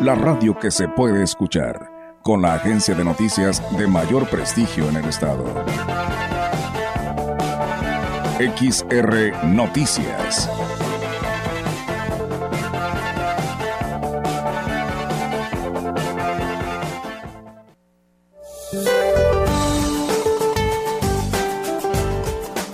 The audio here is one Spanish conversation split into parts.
la radio que se puede escuchar, con la agencia de noticias de mayor prestigio en el estado. XR Noticias.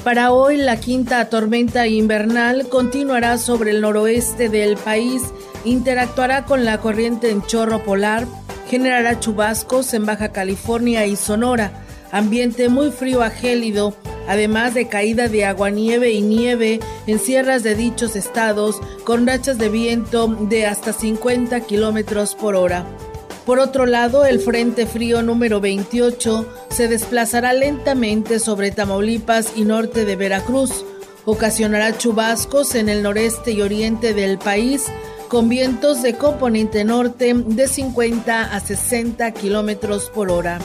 Para hoy, la quinta tormenta invernal continuará sobre el noroeste del país, interactuará con la corriente en chorro polar, generará chubascos en Baja California y Sonora, ambiente muy frío a gélido, además de caída de aguanieve y nieve en sierras de dichos estados, con rachas de viento de hasta 50 kilómetros por hora. Por otro lado, el Frente Frío número 28 se desplazará lentamente sobre Tamaulipas y norte de Veracruz. Ocasionará chubascos en el noreste y oriente del país, con vientos de componente norte de 50 a 60 kilómetros por hora.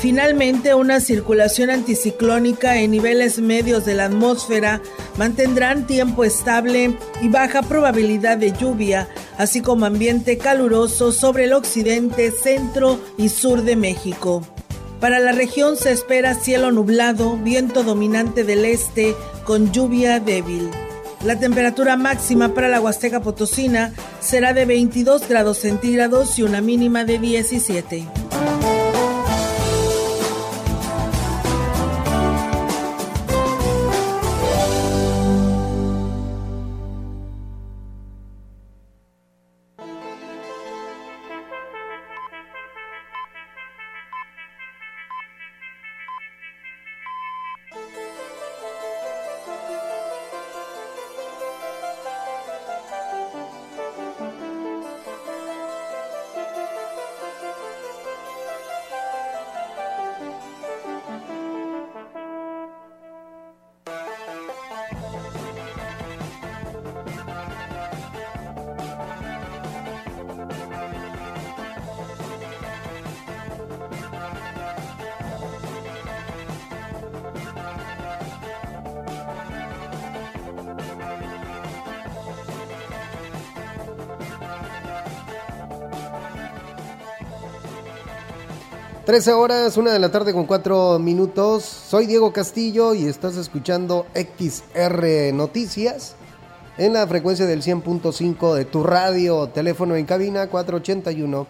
Finalmente, una circulación anticiclónica en niveles medios de la atmósfera mantendrán tiempo estable y baja probabilidad de lluvia, así como ambiente caluroso sobre el occidente, centro y sur de México. Para la región se espera cielo nublado, viento dominante del este con lluvia débil. La temperatura máxima para la Huasteca Potosina será de 22 grados centígrados y una mínima de 17. 13 horas, una de la tarde con 4 minutos. Soy Diego Castillo y estás escuchando XR Noticias en la frecuencia del 100.5 de tu radio. Teléfono en cabina 481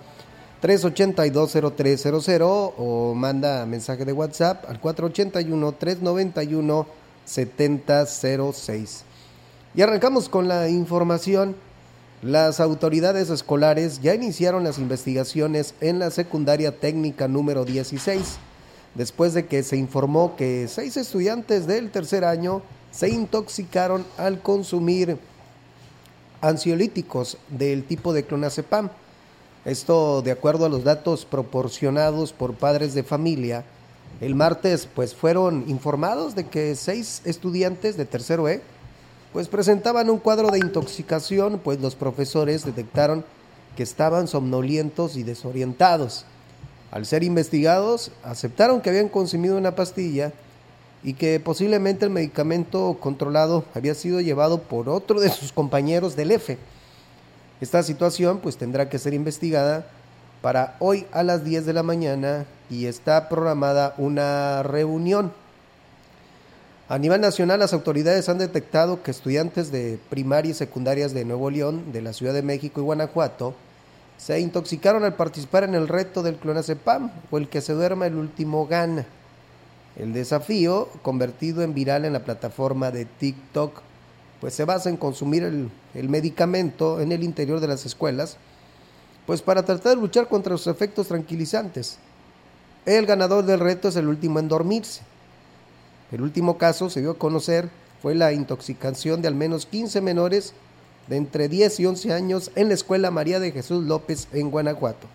382 0300 o manda mensaje de WhatsApp al 481 391 7006. Y arrancamos con la información. Las autoridades escolares ya iniciaron las investigaciones en la secundaria técnica número 16, después de que se informó que seis estudiantes del tercer año se intoxicaron al consumir ansiolíticos del tipo de clonazepam. Esto de acuerdo a los datos proporcionados por padres de familia. El martes pues fueron informados de que seis estudiantes de tercero E pues presentaban un cuadro de intoxicación, pues los profesores detectaron que estaban somnolientos y desorientados. Al ser investigados, aceptaron que habían consumido una pastilla y que posiblemente el medicamento controlado había sido llevado por otro de sus compañeros del EFE. Esta situación pues tendrá que ser investigada para hoy a las 10 de la mañana y está programada una reunión a nivel nacional, las autoridades han detectado que estudiantes de primaria y secundarias de Nuevo León, de la Ciudad de México y Guanajuato se intoxicaron al participar en el reto del clonazepam o el que se duerma el último gana. El desafío, convertido en viral en la plataforma de TikTok, pues se basa en consumir el, el medicamento en el interior de las escuelas, pues para tratar de luchar contra los efectos tranquilizantes. El ganador del reto es el último en dormirse. El último caso se dio a conocer fue la intoxicación de al menos 15 menores de entre 10 y 11 años en la escuela María de Jesús López en Guanajuato.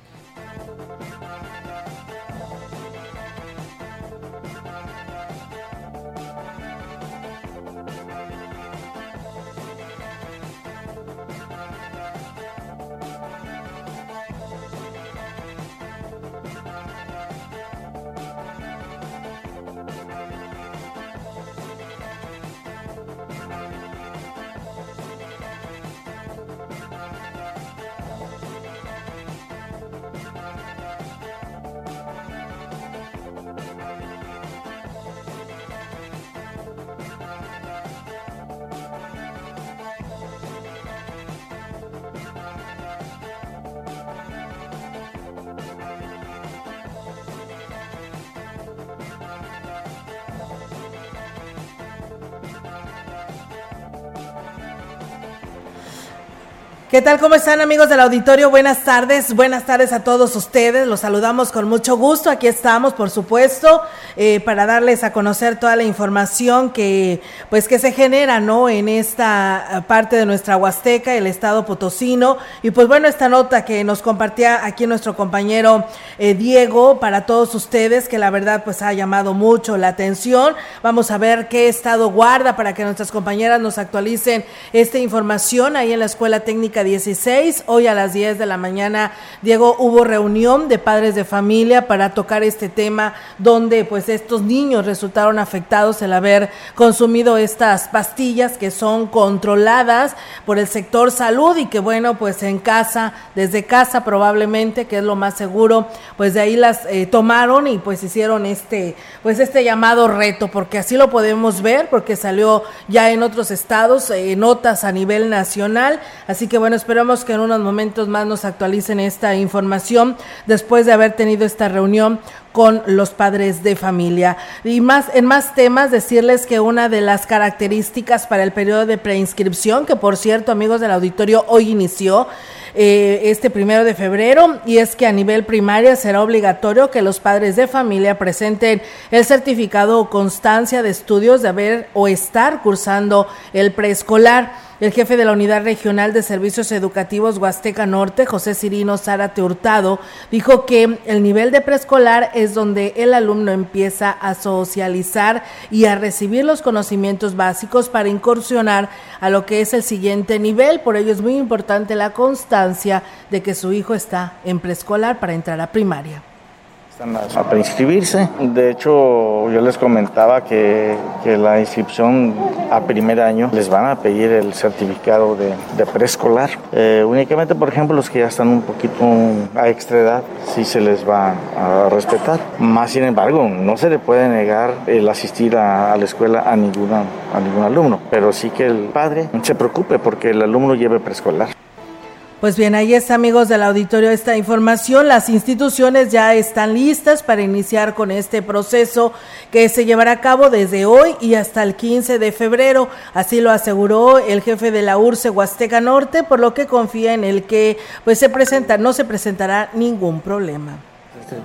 ¿Qué tal? ¿Cómo están amigos del auditorio? Buenas tardes, buenas tardes a todos ustedes. Los saludamos con mucho gusto. Aquí estamos, por supuesto, eh, para darles a conocer toda la información que, pues, que se genera, ¿no? En esta parte de nuestra Huasteca, el Estado Potosino. Y pues bueno, esta nota que nos compartía aquí nuestro compañero eh, Diego para todos ustedes, que la verdad, pues, ha llamado mucho la atención. Vamos a ver qué estado guarda para que nuestras compañeras nos actualicen esta información ahí en la Escuela Técnica 16. Hoy a las 10 de la mañana, Diego, hubo reunión de padres de familia para tocar este tema donde pues estos niños resultaron afectados el haber consumido estas pastillas que son controladas por el sector salud y que bueno, pues en casa, desde casa probablemente, que es lo más seguro, pues de ahí las eh, tomaron y pues hicieron este, pues este llamado reto, porque así lo podemos ver, porque salió ya en otros estados, eh, notas a nivel nacional, así que bueno, bueno, esperamos que en unos momentos más nos actualicen esta información después de haber tenido esta reunión con los padres de familia. Y más en más temas decirles que una de las características para el periodo de preinscripción, que por cierto, amigos del auditorio, hoy inició eh, este primero de febrero y es que a nivel primaria será obligatorio que los padres de familia presenten el certificado o constancia de estudios de haber o estar cursando el preescolar. El jefe de la Unidad Regional de Servicios Educativos Huasteca Norte, José Cirino Zárate Hurtado, dijo que el nivel de preescolar es donde el alumno empieza a socializar y a recibir los conocimientos básicos para incursionar a lo que es el siguiente nivel. Por ello es muy importante la constancia de que su hijo está en preescolar para entrar a primaria. A preinscribirse. De hecho, yo les comentaba que, que, la inscripción a primer año les van a pedir el certificado de, de preescolar. Eh, únicamente, por ejemplo, los que ya están un poquito a extra edad, sí se les va a respetar. Más sin embargo, no se le puede negar el asistir a, a la escuela a, ninguna, a ningún alumno, pero sí que el padre se preocupe porque el alumno lleve preescolar. Pues bien, ahí está, amigos del auditorio, esta información. Las instituciones ya están listas para iniciar con este proceso que se llevará a cabo desde hoy y hasta el 15 de febrero. Así lo aseguró el jefe de la URCE Huasteca Norte, por lo que confía en el que pues se presenta, no se presentará ningún problema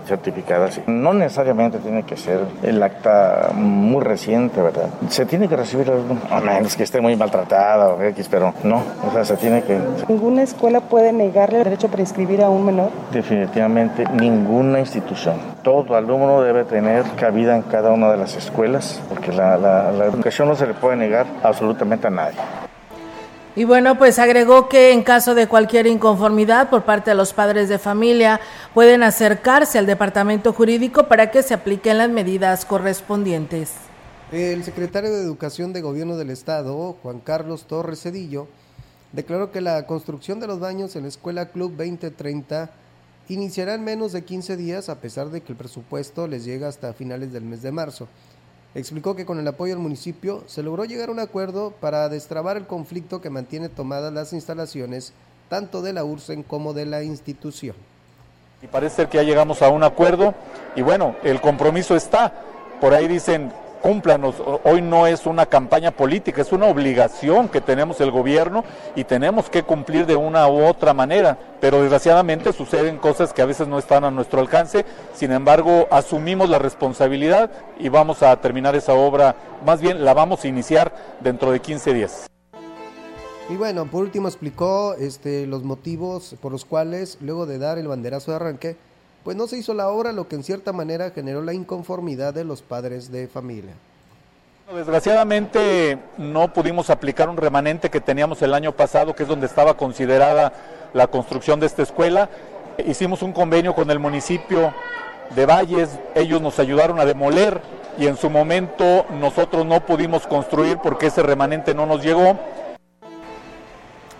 certificada. No necesariamente tiene que ser el acta muy reciente, ¿verdad? Se tiene que recibir, a menos que esté muy maltratada o X, pero no, o sea, se tiene que... ¿Ninguna escuela puede negarle el derecho a prescribir a un menor? Definitivamente ninguna institución. Todo alumno debe tener cabida en cada una de las escuelas, porque la, la educación no se le puede negar absolutamente a nadie. Y bueno, pues agregó que en caso de cualquier inconformidad por parte de los padres de familia, pueden acercarse al departamento jurídico para que se apliquen las medidas correspondientes. El secretario de Educación de Gobierno del Estado, Juan Carlos Torres Cedillo, declaró que la construcción de los baños en la Escuela Club 2030 iniciará en menos de 15 días a pesar de que el presupuesto les llega hasta finales del mes de marzo. Explicó que con el apoyo del municipio se logró llegar a un acuerdo para destrabar el conflicto que mantiene tomadas las instalaciones tanto de la URSEN como de la institución. Y parece ser que ya llegamos a un acuerdo y bueno, el compromiso está. Por ahí dicen cúmplanos. Hoy no es una campaña política, es una obligación que tenemos el gobierno y tenemos que cumplir de una u otra manera. Pero desgraciadamente suceden cosas que a veces no están a nuestro alcance. Sin embargo, asumimos la responsabilidad y vamos a terminar esa obra, más bien la vamos a iniciar dentro de 15 días. Y bueno, por último explicó este, los motivos por los cuales, luego de dar el banderazo de arranque, pues no se hizo la obra, lo que en cierta manera generó la inconformidad de los padres de familia. Desgraciadamente no pudimos aplicar un remanente que teníamos el año pasado, que es donde estaba considerada la construcción de esta escuela. Hicimos un convenio con el municipio de Valles, ellos nos ayudaron a demoler y en su momento nosotros no pudimos construir porque ese remanente no nos llegó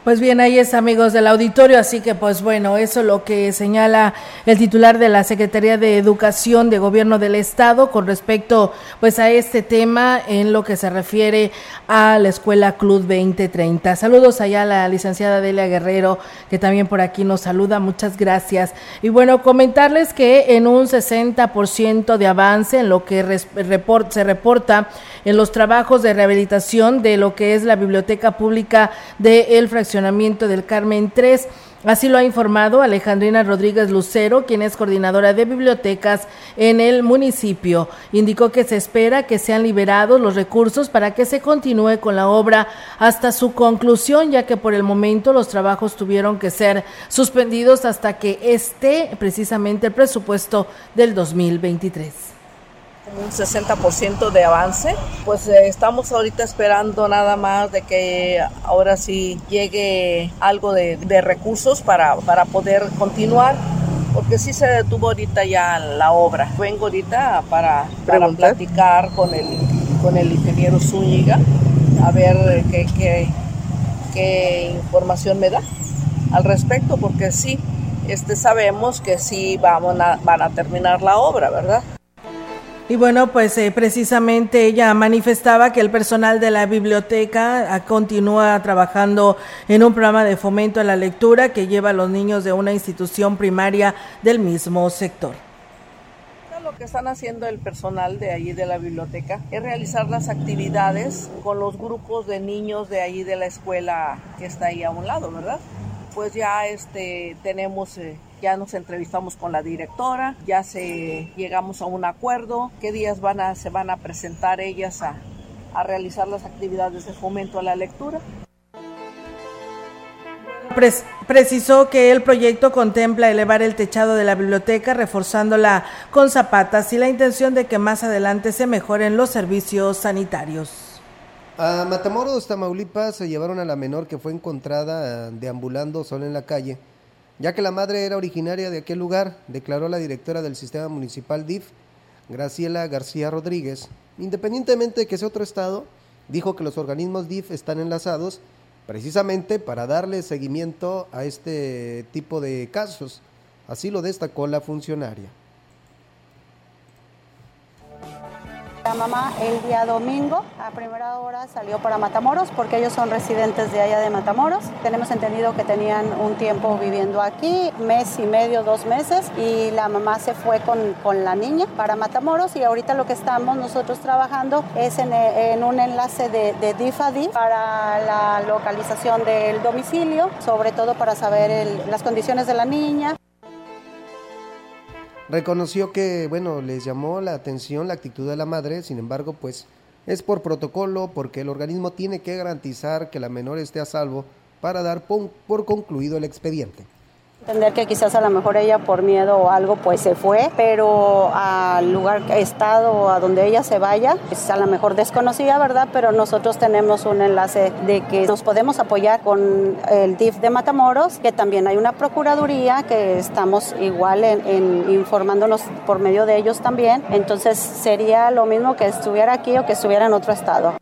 pues bien, ahí es amigos del auditorio, así que pues bueno, eso es lo que señala el titular de la Secretaría de Educación de Gobierno del Estado con respecto pues a este tema en lo que se refiere a la Escuela Club 2030. Saludos allá a la licenciada Delia Guerrero que también por aquí nos saluda, muchas gracias. Y bueno, comentarles que en un 60% de avance en lo que se reporta en los trabajos de rehabilitación de lo que es la Biblioteca Pública de El Fraccionamiento fraccionamiento del Carmen 3. Así lo ha informado Alejandrina Rodríguez Lucero, quien es coordinadora de bibliotecas en el municipio. Indicó que se espera que sean liberados los recursos para que se continúe con la obra hasta su conclusión, ya que por el momento los trabajos tuvieron que ser suspendidos hasta que esté precisamente el presupuesto del 2023 un 60% de avance. Pues eh, estamos ahorita esperando nada más de que ahora sí llegue algo de, recursos para, para poder continuar porque sí se detuvo ahorita ya la obra. Vengo ahorita para, para platicar con el, con el ingeniero Zúñiga a ver qué, qué, qué, información me da al respecto, porque sí, este, sabemos que sí vamos a, van a terminar la obra, ¿verdad? Y bueno, pues eh, precisamente ella manifestaba que el personal de la biblioteca ah, continúa trabajando en un programa de fomento a la lectura que lleva a los niños de una institución primaria del mismo sector lo que están haciendo el personal de allí de la biblioteca es realizar las actividades con los grupos de niños de allí de la escuela que está ahí a un lado, ¿verdad? Pues ya este tenemos eh, ya nos entrevistamos con la directora, ya se llegamos a un acuerdo, qué días van a, se van a presentar ellas a, a realizar las actividades de fomento a la lectura. precisó que el proyecto contempla elevar el techado de la biblioteca reforzándola con zapatas y la intención de que más adelante se mejoren los servicios sanitarios. A Matamoros, Tamaulipas, se llevaron a la menor que fue encontrada deambulando sola en la calle ya que la madre era originaria de aquel lugar, declaró la directora del sistema municipal DIF, Graciela García Rodríguez. Independientemente de que sea otro estado, dijo que los organismos DIF están enlazados precisamente para darle seguimiento a este tipo de casos. Así lo destacó la funcionaria. La mamá el día domingo a primera hora salió para Matamoros porque ellos son residentes de allá de Matamoros. Tenemos entendido que tenían un tiempo viviendo aquí, mes y medio, dos meses, y la mamá se fue con, con la niña para Matamoros y ahorita lo que estamos nosotros trabajando es en, un enlace de, de DIFADI para la localización del domicilio, sobre todo para saber las condiciones de la niña. Reconoció que, bueno, les llamó la atención la actitud de la madre, sin embargo, pues es por protocolo porque el organismo tiene que garantizar que la menor esté a salvo para dar por concluido el expediente. Entender que quizás a lo mejor ella por miedo o algo pues se fue, pero al lugar, estado a donde ella se vaya, pues a lo mejor desconocida, ¿verdad? Pero nosotros tenemos un enlace de que nos podemos apoyar con el DIF de Matamoros, que también hay una procuraduría que estamos igual en informándonos por medio de ellos también. Entonces sería lo mismo que estuviera aquí o que estuviera en otro estado.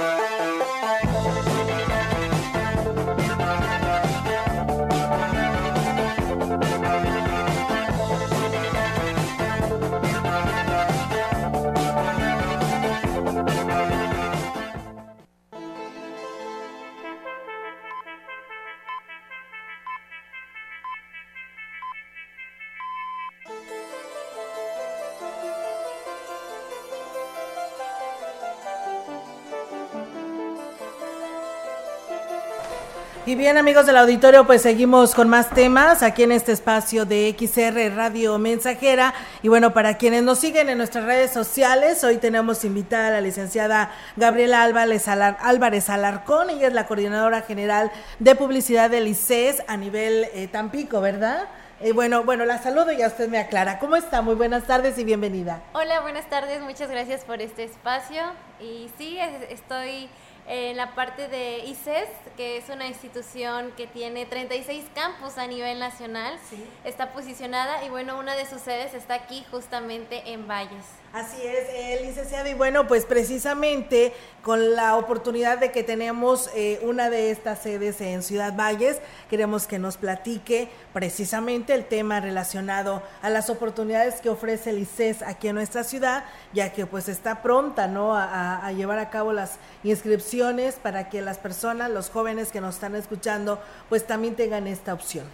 Y bien amigos del auditorio, pues seguimos con más temas aquí en este espacio de XR Radio Mensajera. Y bueno, para quienes nos siguen en nuestras redes sociales, hoy tenemos invitada a la licenciada Gabriela Álvarez, Álvarez Alarcón. Ella es la coordinadora general de publicidad del ICES a nivel eh, Tampico, ¿verdad? Eh, bueno, bueno, la saludo y ya usted me aclara. ¿Cómo está? Muy buenas tardes y bienvenida. Hola, buenas tardes. Muchas gracias por este espacio. Y sí, estoy en la parte de ICES, que es una institución que tiene 36 campus a nivel nacional. Está posicionada y bueno, una de sus sedes está aquí justamente en Valles. Así es, eh, licenciado. Y bueno, pues precisamente con la oportunidad de que tenemos eh, una de estas sedes en Ciudad Valles, queremos que nos platique precisamente el tema relacionado a las oportunidades que ofrece el ICES aquí en nuestra ciudad, ya que pues está pronta, ¿no? A, a llevar a cabo las inscripciones para que las personas, los jóvenes que nos están escuchando, pues también tengan esta opción.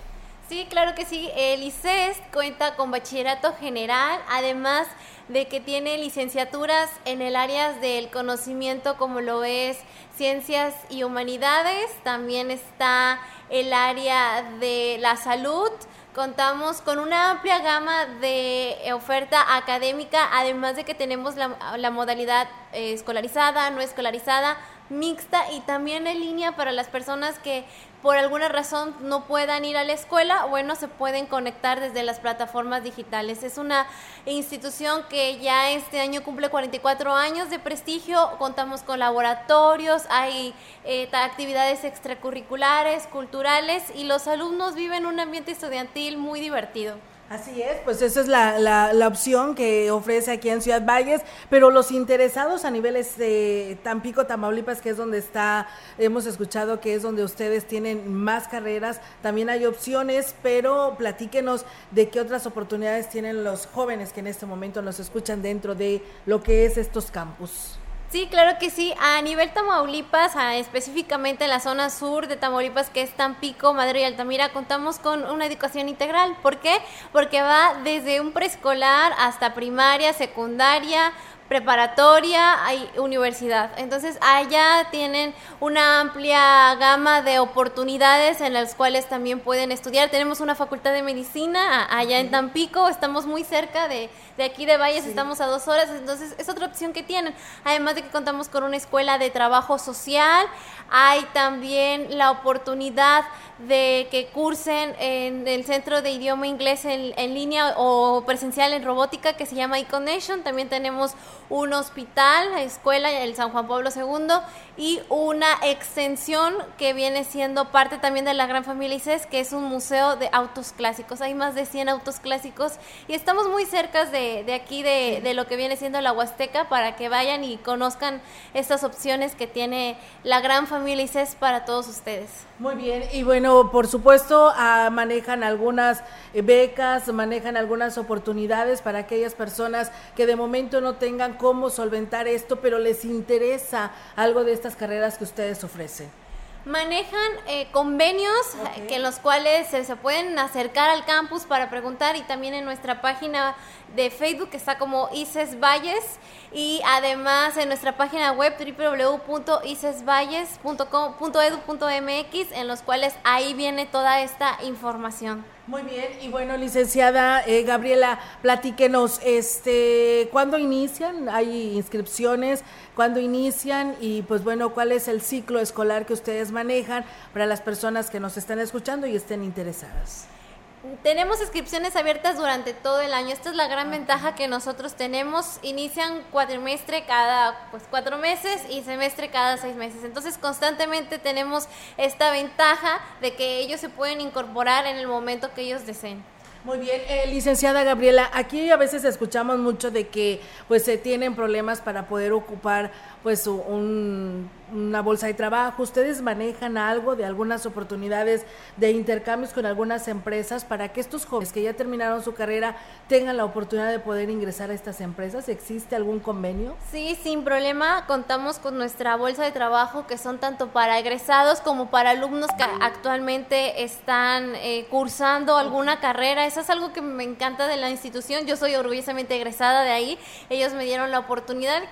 Sí, claro que sí. El ICES cuenta con bachillerato general, además de que tiene licenciaturas en el área del conocimiento como lo es ciencias y humanidades, también está el área de la salud, contamos con una amplia gama de oferta académica, además de que tenemos la, modalidad eh, escolarizada, no escolarizada, mixta y también en línea para las personas que por alguna razón no puedan ir a la escuela, bueno, se pueden conectar desde las plataformas digitales. Es una institución que ya este año cumple 44 años de prestigio, contamos con laboratorios, hay eh, actividades extracurriculares, culturales y los alumnos viven un ambiente estudiantil muy divertido. Así es, pues esa es la, la, opción que ofrece aquí en Ciudad Valles, pero los interesados a niveles de Tampico, Tamaulipas, que es donde está, hemos escuchado que es donde ustedes tienen más carreras, también hay opciones, pero platíquenos de qué otras oportunidades tienen los jóvenes que en este momento nos escuchan dentro de lo que es estos campus. Sí, claro que sí. A nivel Tamaulipas, específicamente en la zona sur de Tamaulipas, que es Tampico, Madrid y Altamira, contamos con una educación integral. ¿Por qué? Porque va desde un preescolar hasta primaria, secundaria, preparatoria, hay universidad. Entonces, allá tienen una amplia gama de oportunidades en las cuales también pueden estudiar. Tenemos una facultad de medicina allá en Tampico, estamos muy cerca de, de aquí de Valles, estamos a dos horas, entonces es otra opción que tienen. Además de que contamos con una escuela de trabajo social, hay también la oportunidad de que cursen en el Centro de Idioma Inglés en, en línea o presencial en robótica que se llama eConnection. También tenemos un hospital, escuela, el San Juan Pablo II, y una extensión que viene siendo parte también de la gran familia ICES, que es un museo de autos clásicos. Hay más de 100 autos clásicos y estamos muy cerca de, de aquí, de, de, lo que viene siendo la Huasteca, para que vayan y conozcan estas opciones que tiene la gran familia ICES para todos ustedes. Muy bien, y bueno, por supuesto, ah, manejan algunas eh, becas, manejan algunas oportunidades para aquellas personas que de momento no tengan cómo solventar esto, pero les interesa algo de estas carreras que ustedes ofrecen manejan eh, convenios que en los cuales se, pueden acercar al campus para preguntar y también en nuestra página de Facebook que está como ICES Valles y además en nuestra página web www.icesvalles.edu.mx en los cuales ahí viene toda esta información. Muy bien, y bueno, licenciada eh, Gabriela, platíquenos, este, ¿cuándo inician? ¿Hay inscripciones? ¿Cuándo inician? Y pues bueno, ¿cuál es el ciclo escolar que ustedes manejan para las personas que nos están escuchando y estén interesadas? Tenemos inscripciones abiertas durante todo el año. Esta es la gran ventaja que nosotros tenemos. Inician cuatrimestre cada pues, cuatro meses y semestre cada seis meses. Entonces constantemente tenemos esta ventaja de que ellos se pueden incorporar en el momento que ellos deseen. Muy bien, eh, licenciada Gabriela, aquí a veces escuchamos mucho de que pues se tienen problemas para poder ocupar pues un, una bolsa de trabajo. ¿Ustedes manejan algo de algunas oportunidades de intercambios con algunas empresas para que estos jóvenes que ya terminaron su carrera tengan la oportunidad de poder ingresar a estas empresas? ¿Existe algún convenio? Sí, sin problema. Contamos con nuestra bolsa de trabajo que son tanto para egresados como para alumnos que actualmente están eh, cursando alguna carrera. Eso es algo que me encanta de la institución. Yo soy orgullosamente egresada de ahí. Ellos me dieron la oportunidad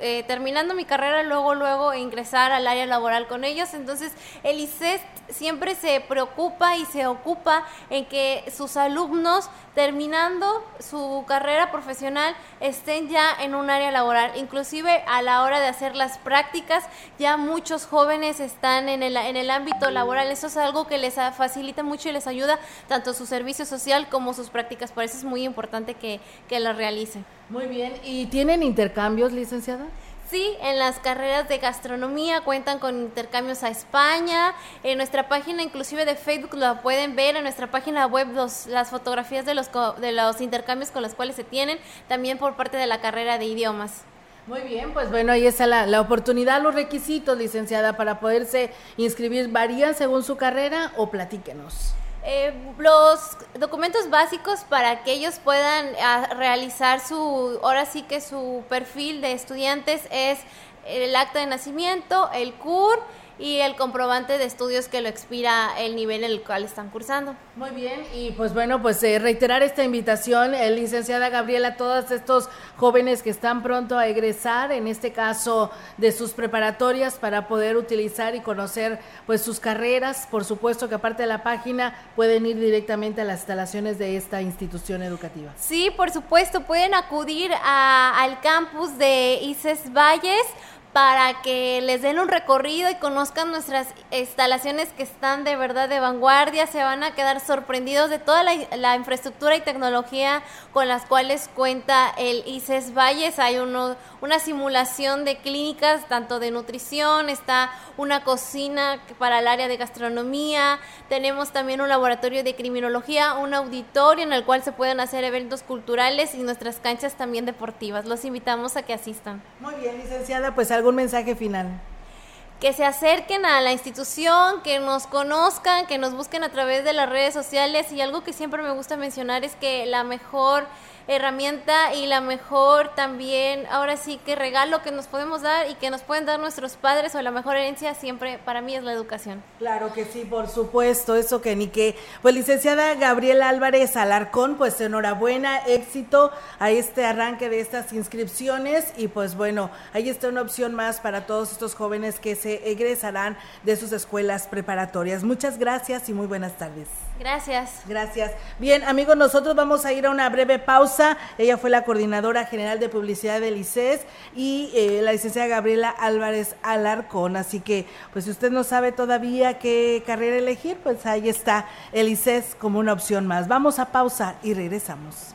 eh, terminando mi carrera, luego, luego ingresar al área laboral con ellos. Entonces, el ICEST siempre se preocupa y se ocupa en que sus alumnos, terminando su carrera profesional, estén ya en un área laboral. Inclusive a la hora de hacer las prácticas, ya muchos jóvenes están en el, en el ámbito laboral. Eso es algo que les facilita mucho y les ayuda tanto su servicio social como sus prácticas. Por eso es muy importante que, que las realicen. Muy bien. ¿Y tienen intercambios, licenciada? Sí, en las carreras de gastronomía cuentan con intercambios a España. En nuestra página, inclusive de Facebook, lo pueden ver. En nuestra página web las fotografías de los, de los intercambios con los cuales se tienen, también por parte de la carrera de idiomas. Muy bien, pues bueno, ahí está la, la oportunidad, los requisitos, licenciada, para poderse inscribir. ¿Varían según su carrera o platíquenos? Eh, los documentos básicos para que ellos puedan ah, realizar su, ahora sí que su perfil de estudiantes es el acta de nacimiento, el CUR, y el comprobante de estudios que lo expira el nivel en el cual están cursando. Muy bien, y pues bueno, pues eh, reiterar esta invitación, eh, licenciada Gabriela, a todos estos jóvenes que están pronto a egresar, en este caso de sus preparatorias, para poder utilizar y conocer pues sus carreras. Por supuesto que aparte de la página pueden ir directamente a las instalaciones de esta institución educativa. Sí, por supuesto, pueden acudir al campus de ICES Valles para que les den un recorrido y conozcan nuestras instalaciones que están de verdad de vanguardia. Se van a quedar sorprendidos de toda la, infraestructura y tecnología con las cuales cuenta el ICES Valles. Hay uno, una simulación de clínicas, tanto de nutrición, está una cocina para el área de gastronomía, tenemos también un laboratorio de criminología, un auditorio en el cual se pueden hacer eventos culturales y nuestras canchas también deportivas. Los invitamos a que asistan. Muy bien, licenciada, pues algo algún mensaje final? Que se acerquen a la institución, que nos conozcan, que nos busquen a través de las redes sociales y algo que siempre me gusta mencionar es que la mejor herramienta y la mejor también, ahora sí que regalo que nos podemos dar y que nos pueden dar nuestros padres o la mejor herencia siempre para mí es la educación. Claro que sí, por supuesto, eso que ni que. Pues licenciada Gabriela Álvarez Alarcón, pues enhorabuena, éxito a este arranque de estas inscripciones y pues bueno, ahí está una opción más para todos estos jóvenes que se egresarán de sus escuelas preparatorias. Muchas gracias y muy buenas tardes. Gracias. Gracias. Bien, amigos, nosotros vamos a ir a una breve pausa. Ella fue la coordinadora general de publicidad del ICES y eh, la licenciada Gabriela Álvarez Alarcón. Así que, pues si usted no sabe todavía qué carrera elegir, pues ahí está el ICES como una opción más. Vamos a pausa y regresamos.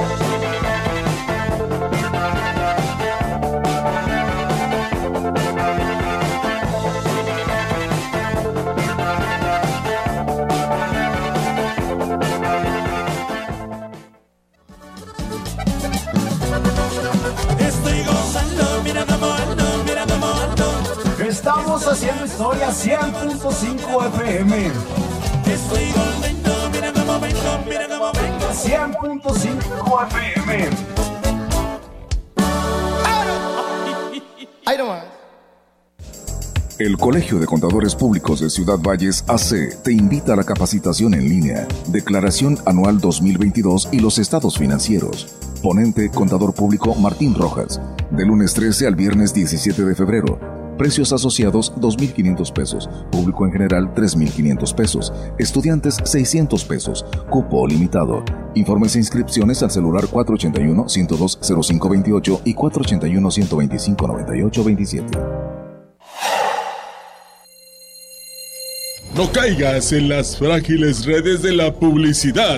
haciendo historia 100.5 FM. Estoy volviendo, mira cómo vengo, mira cómo vengo. 100.5 FM. Ahí nomás. El Colegio de Contadores Públicos de Ciudad Valles AC te invita a la capacitación en línea, Declaración Anual 2022 y los estados financieros. Ponente Contador Público Martín Rojas, de lunes 13 al viernes 17 de febrero Precios asociados 2.500 pesos. Público en general 3.500 pesos. Estudiantes 600 pesos. Cupo limitado. Informes e inscripciones al celular 481-102-0528 y 481-125-9827. No caigas en las frágiles redes de la publicidad.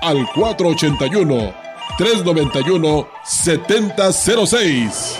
al 481 391 7006.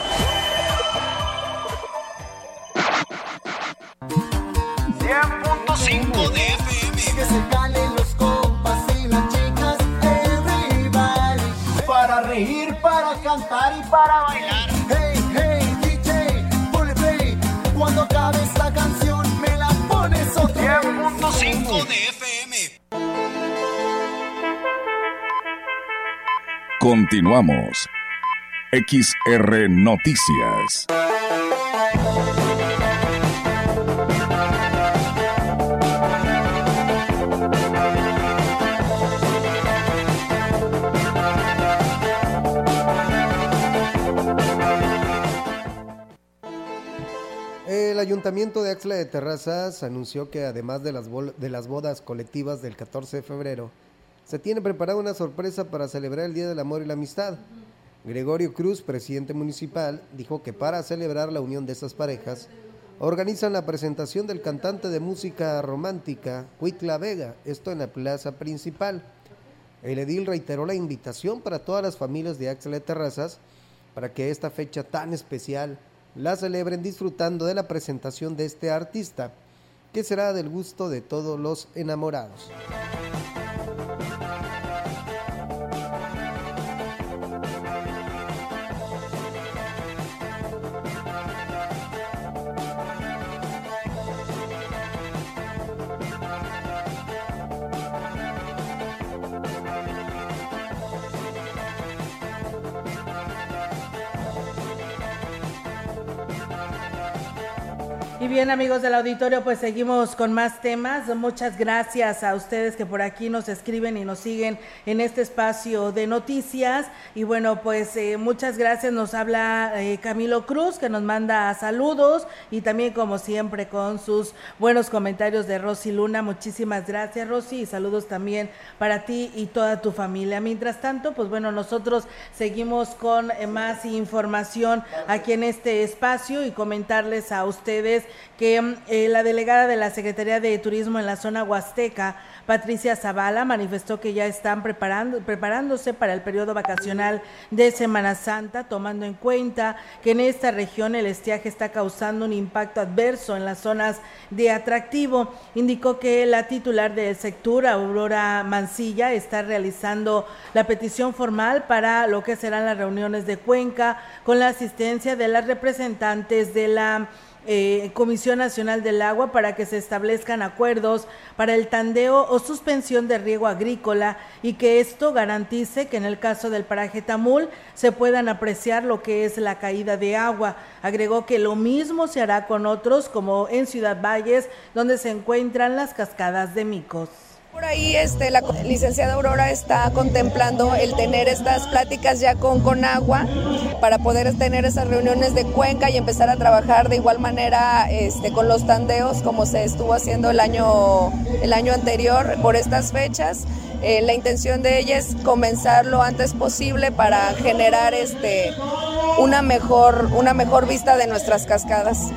Continuamos. XR Noticias. El Ayuntamiento de Axla de Terrazas anunció que además de las, de las bodas colectivas del 14 de febrero, se tiene preparada una sorpresa para celebrar el Día del Amor y la Amistad. Gregorio Cruz, presidente municipal, dijo que para celebrar la unión de estas parejas, organizan la presentación del cantante de música romántica, Cuitla Vega, esto en la plaza principal. El edil reiteró la invitación para todas las familias de Axla de Terrazas para que esta fecha tan especial la celebren disfrutando de la presentación de este artista, que será del gusto de todos los enamorados. Bien amigos del auditorio, pues seguimos con más temas. Muchas gracias a ustedes que por aquí nos escriben y nos siguen en este espacio de noticias. Y bueno, pues eh, muchas gracias. Nos habla eh, Camilo Cruz que nos manda saludos y también como siempre con sus buenos comentarios de Rosy Luna. Muchísimas gracias Rosy y saludos también para ti y toda tu familia. Mientras tanto, pues bueno, nosotros seguimos con eh, más información aquí en este espacio y comentarles a ustedes que mm, eh, la delegada de la Secretaría de Turismo en la zona Huasteca, Patricia Zavala, manifestó que ya están preparando, preparándose para el periodo vacacional de Semana Santa, tomando en cuenta que en esta región el estiaje está causando un impacto adverso en las zonas de atractivo. Indicó que la titular del sector, Aurora Mancilla, está realizando la petición formal para lo que serán las reuniones de Cuenca con la asistencia de las representantes de la eh, Comisión Nacional del Agua para que se establezcan acuerdos para el tandeo o suspensión de riego agrícola y que esto garantice que en el caso del paraje Tamul se puedan apreciar lo que es la caída de agua. Agregó que lo mismo se hará con otros como en Ciudad Valles donde se encuentran las cascadas de Micos. Por ahí este, la licenciada Aurora está contemplando el tener estas pláticas ya con Conagua para poder tener esas reuniones de Cuenca y empezar a trabajar de igual manera este, con los tandeos como se estuvo haciendo el año, el año anterior por estas fechas. Eh, la intención de ella es comenzar lo antes posible para generar este, una, mejor, una mejor vista de nuestras cascadas.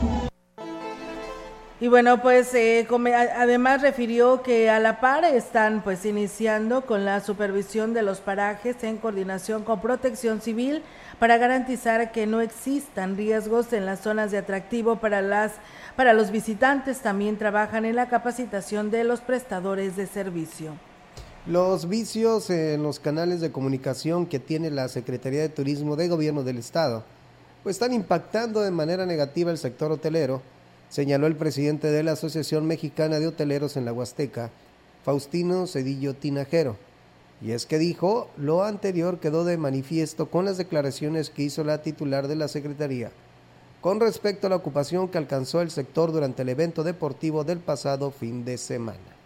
Y bueno, pues eh, además refirió que a la par están pues iniciando con la supervisión de los parajes en coordinación con Protección Civil para garantizar que no existan riesgos en las zonas de atractivo para las para los visitantes. También trabajan en la capacitación de los prestadores de servicio. Los vicios en los canales de comunicación que tiene la Secretaría de Turismo de Gobierno del Estado, pues están impactando de manera negativa el sector hotelero, señaló el presidente de la Asociación Mexicana de Hoteleros en la Huasteca, Faustino Cedillo Tinajero. Y es que dijo, lo anterior quedó de manifiesto con las declaraciones que hizo la titular de la Secretaría con respecto a la ocupación que alcanzó el sector durante el evento deportivo del pasado fin de semana.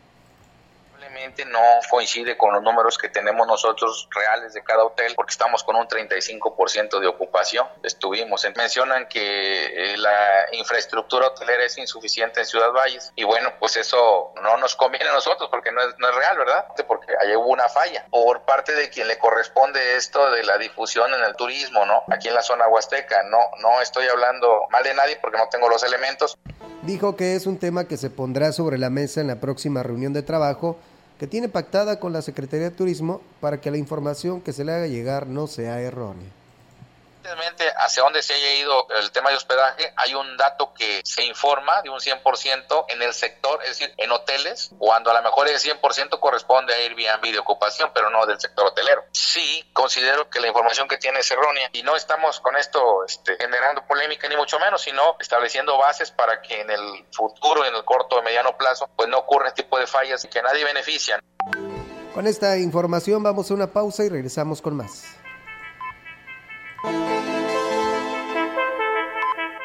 No coincide con los números que tenemos nosotros reales de cada hotel porque estamos con un 35% de ocupación. Estuvimos, mencionan que eh, la infraestructura hotelera es insuficiente en Ciudad Valles y bueno, pues eso no nos conviene a nosotros porque no es, no es real, ¿verdad? Porque ahí hubo una falla por parte de quien le corresponde esto de la difusión en el turismo, ¿no? Aquí en la zona huasteca, no, no estoy hablando mal de nadie porque no tengo los elementos. Dijo que es un tema que se pondrá sobre la mesa en la próxima reunión de trabajo que tiene pactada con la Secretaría de Turismo para que la información que se le haga llegar no sea errónea hacia dónde se haya ido el tema de hospedaje, hay un dato que se informa de un 100% en el sector, es decir, en hoteles, cuando a lo mejor el 100% corresponde a Airbnb de ocupación, pero no del sector hotelero. Sí, considero que la información que tiene es errónea y no estamos con esto este, generando polémica ni mucho menos, sino estableciendo bases para que en el futuro, en el corto o mediano plazo, pues no ocurra este tipo de fallas y que nadie benefician. Con esta información vamos a una pausa y regresamos con más.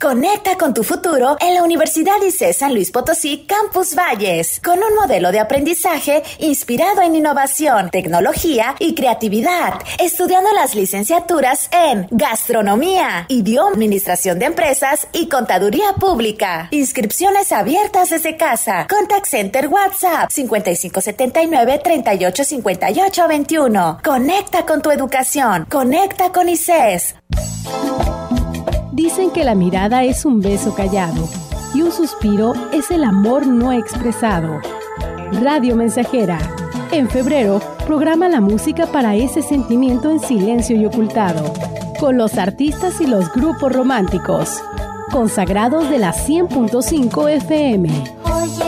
Conecta con tu futuro en la Universidad ICE San Luis Potosí Campus Valles, con un modelo de aprendizaje inspirado en innovación, tecnología y creatividad, estudiando las licenciaturas en gastronomía, idioma, administración de empresas y contaduría pública. Inscripciones abiertas desde casa. Contact Center WhatsApp 5579 385821. Conecta con tu educación. Conecta con ICES. Dicen que la mirada es un beso callado y un suspiro es el amor no expresado. Radio Mensajera. En febrero, programa la música para ese sentimiento en silencio y ocultado, con los artistas y los grupos románticos, consagrados de la 100.5 FM.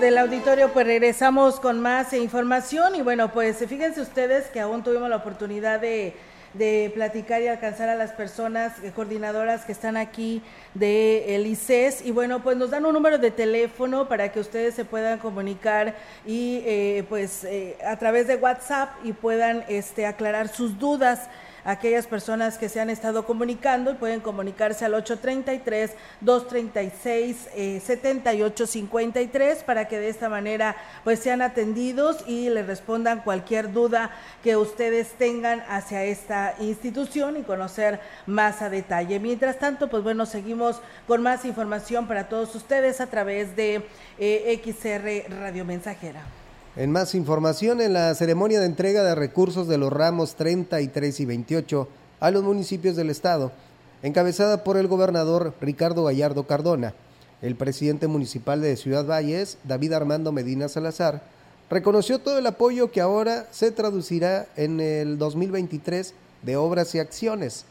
Del auditorio, pues regresamos con más información y bueno, pues fíjense ustedes que aún tuvimos la oportunidad de, platicar y alcanzar a las personas eh, coordinadoras que están aquí de el ICES y bueno, pues nos dan un número de teléfono para que ustedes se puedan comunicar y eh, pues eh, a través de WhatsApp y puedan este aclarar sus dudas aquellas personas que se han estado comunicando y pueden comunicarse al 833 236 7853 para que de esta manera pues sean atendidos y le respondan cualquier duda que ustedes tengan hacia esta institución y conocer más a detalle. Mientras tanto, pues bueno, seguimos con más información para todos ustedes a través de eh, XR Radio Mensajera. En más información, en la ceremonia de entrega de recursos de los ramos 33 y 28 a los municipios del estado, encabezada por el gobernador Ricardo Gallardo Cardona, el presidente municipal de Ciudad Valles, David Armando Medina Salazar, reconoció todo el apoyo que ahora se traducirá en el 2023 de obras y acciones.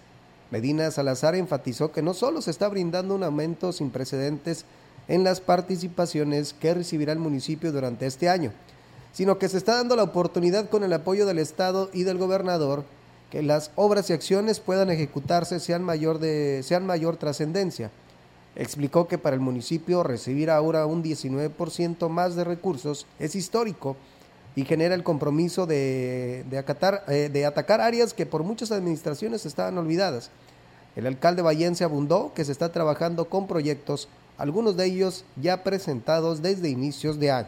Medina Salazar enfatizó que no solo se está brindando un aumento sin precedentes en las participaciones que recibirá el municipio durante este año, sino que se está dando la oportunidad con el apoyo del Estado y del gobernador que las obras y acciones puedan ejecutarse sean mayor, de, sean mayor trascendencia. Explicó que para el municipio recibir ahora un 19% más de recursos es histórico y genera el compromiso de, de, acatar, eh, de atacar áreas que por muchas administraciones estaban olvidadas. El alcalde Vallense abundó que se está trabajando con proyectos, algunos de ellos ya presentados desde inicios de año.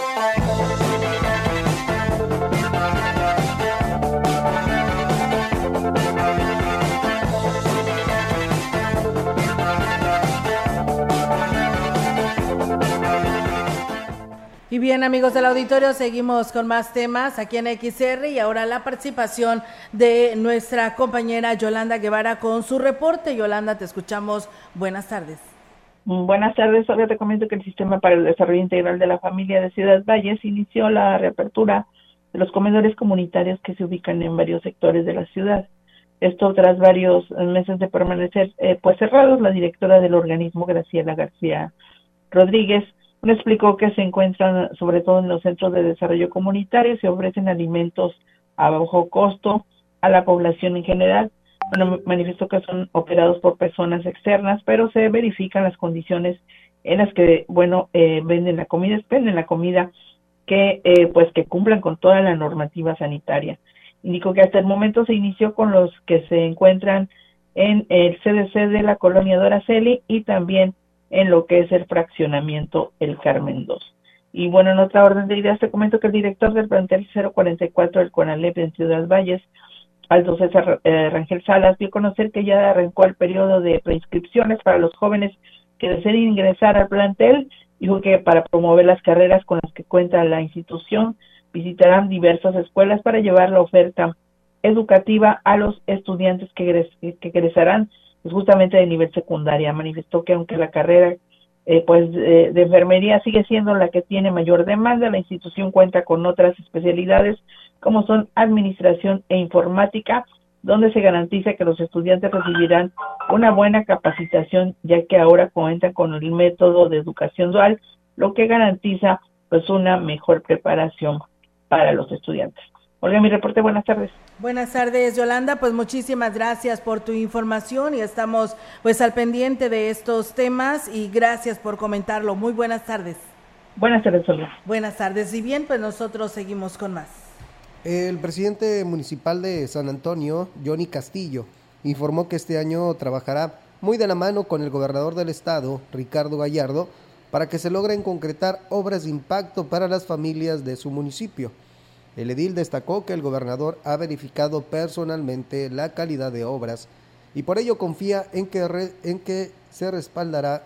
Y bien, amigos del auditorio, seguimos con más temas aquí en XR y ahora la participación de nuestra compañera Yolanda Guevara con su reporte. Yolanda, te escuchamos. Buenas tardes. Buenas tardes. Ahora te comento que el Sistema para el Desarrollo Integral de la Familia de Ciudad Valles inició la reapertura de los comedores comunitarios que se ubican en varios sectores de la ciudad. Esto tras varios meses de permanecer eh, pues cerrados, la directora del organismo, Graciela García Rodríguez, me explicó que se encuentran sobre todo en los centros de desarrollo comunitario, se ofrecen alimentos a bajo costo a la población en general. Bueno, manifestó que son operados por personas externas, pero se verifican las condiciones en las que, bueno, eh, venden la comida, venden la comida que, eh, pues, que cumplan con toda la normativa sanitaria. Indicó que hasta el momento se inició con los que se encuentran en el CDC de la colonia Doraceli y también en lo que es el fraccionamiento El Carmen 2. Y bueno, en otra orden de ideas te comento que el director del plantel 044 del CONALEP en Ciudad Valles, Aldo César eh, Rangel Salas, dio a conocer que ya arrancó el periodo de preinscripciones para los jóvenes que deseen ingresar al plantel. Dijo que para promover las carreras con las que cuenta la institución, visitarán diversas escuelas para llevar la oferta educativa a los estudiantes que, que egresarán pues justamente de nivel secundaria. Manifestó que aunque la carrera eh, pues de, enfermería sigue siendo la que tiene mayor demanda, la institución cuenta con otras especialidades como son administración e informática, donde se garantiza que los estudiantes recibirán una buena capacitación, ya que ahora cuentan con el método de educación dual, lo que garantiza pues una mejor preparación para los estudiantes. Olga, mi reporte, buenas tardes. Buenas tardes, Yolanda. Pues muchísimas gracias por tu información y estamos pues al pendiente de estos temas y gracias por comentarlo. Muy buenas tardes. Buenas tardes, Olga. Buenas tardes. Y bien, pues nosotros seguimos con más. El presidente municipal de San Antonio, Johnny Castillo, informó que este año trabajará muy de la mano con el gobernador del estado, Ricardo Gallardo, para que se logren concretar obras de impacto para las familias de su municipio. El edil destacó que el gobernador ha verificado personalmente la calidad de obras y por ello confía en que, en que se respaldará.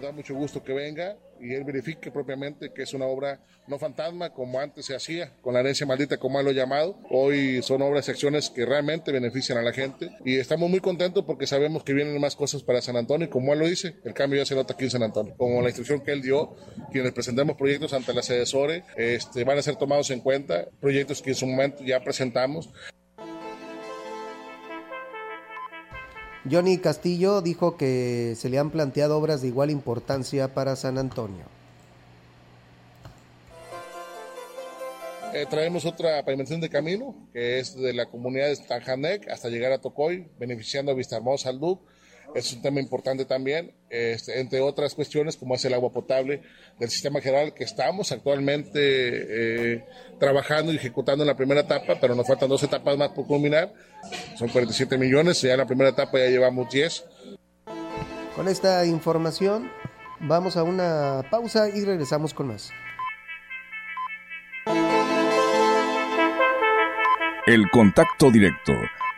Da mucho gusto que venga y él verifique propiamente que es una obra no fantasma como antes se hacía, con la herencia maldita como él lo ha llamado. Hoy son obras y acciones que realmente benefician a la gente y estamos muy contentos porque sabemos que vienen más cosas para San Antonio y como él lo dice, el cambio ya se nota aquí en San Antonio. Como la instrucción que él dio, quienes presentemos proyectos ante la sede este, van a ser tomados en cuenta, proyectos que en su momento ya presentamos. Johnny Castillo dijo que se le han planteado obras de igual importancia para San Antonio. Eh, traemos otra pavimentación de camino, que es de la comunidad de Tanjanec hasta llegar a Tocoy, beneficiando a Vista Hermosa, al. Es un tema importante también, este, entre otras cuestiones como es el agua potable del sistema general que estamos actualmente eh, trabajando y ejecutando en la primera etapa, pero nos faltan dos etapas más por culminar. Son 47 millones, ya en la primera etapa ya llevamos 10. Con esta información vamos a una pausa y regresamos con más. El contacto directo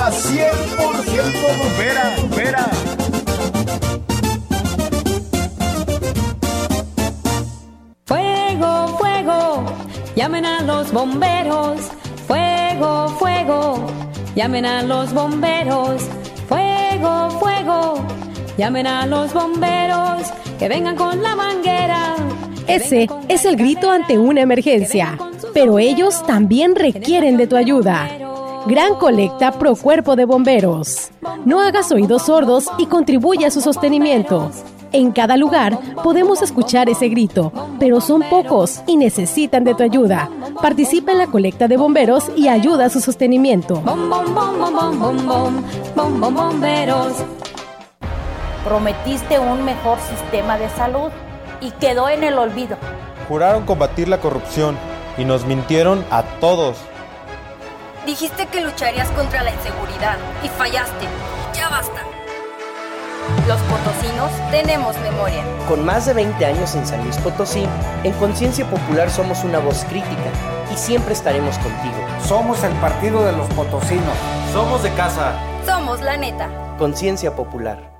Mensajera 100% bombera, bombera. Fuego, fuego, llamen a los bomberos. Fuego, fuego, llamen a los bomberos. Fuego, fuego, llamen a los bomberos. Que vengan con la manguera. Ese es el grito ante una emergencia, pero ellos también requieren de tu ayuda. Gran colecta pro cuerpo de bomberos. No hagas oídos sordos y contribuye a su sostenimiento. En cada lugar podemos escuchar ese grito, pero son pocos y necesitan de tu ayuda. Participa en la colecta de bomberos y ayuda a su sostenimiento. Bom bom bom bom bom bom bomberos. Prometiste un mejor sistema de salud y quedó en el olvido. Juraron combatir la corrupción y nos mintieron a todos. Dijiste que lucharías contra la inseguridad y fallaste. Ya basta. Los potosinos tenemos memoria. Con más de 20 años en San Luis Potosí, en Conciencia Popular somos una voz crítica y siempre estaremos contigo. Somos el partido de los potosinos. Somos de casa. Somos la neta. Conciencia Popular.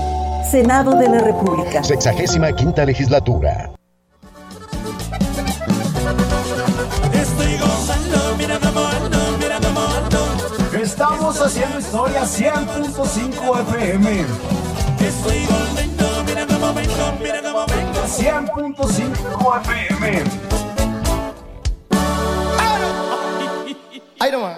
Senado de la República. Sexagésima quinta legislatura. Estoy gozando, mira cómo ando, mira cómo ando. Estamos haciendo historia 100.5 FM. Estoy gozando, mira cómo vengo, mira cómo vengo. 100.5 FM. Ahí nomás.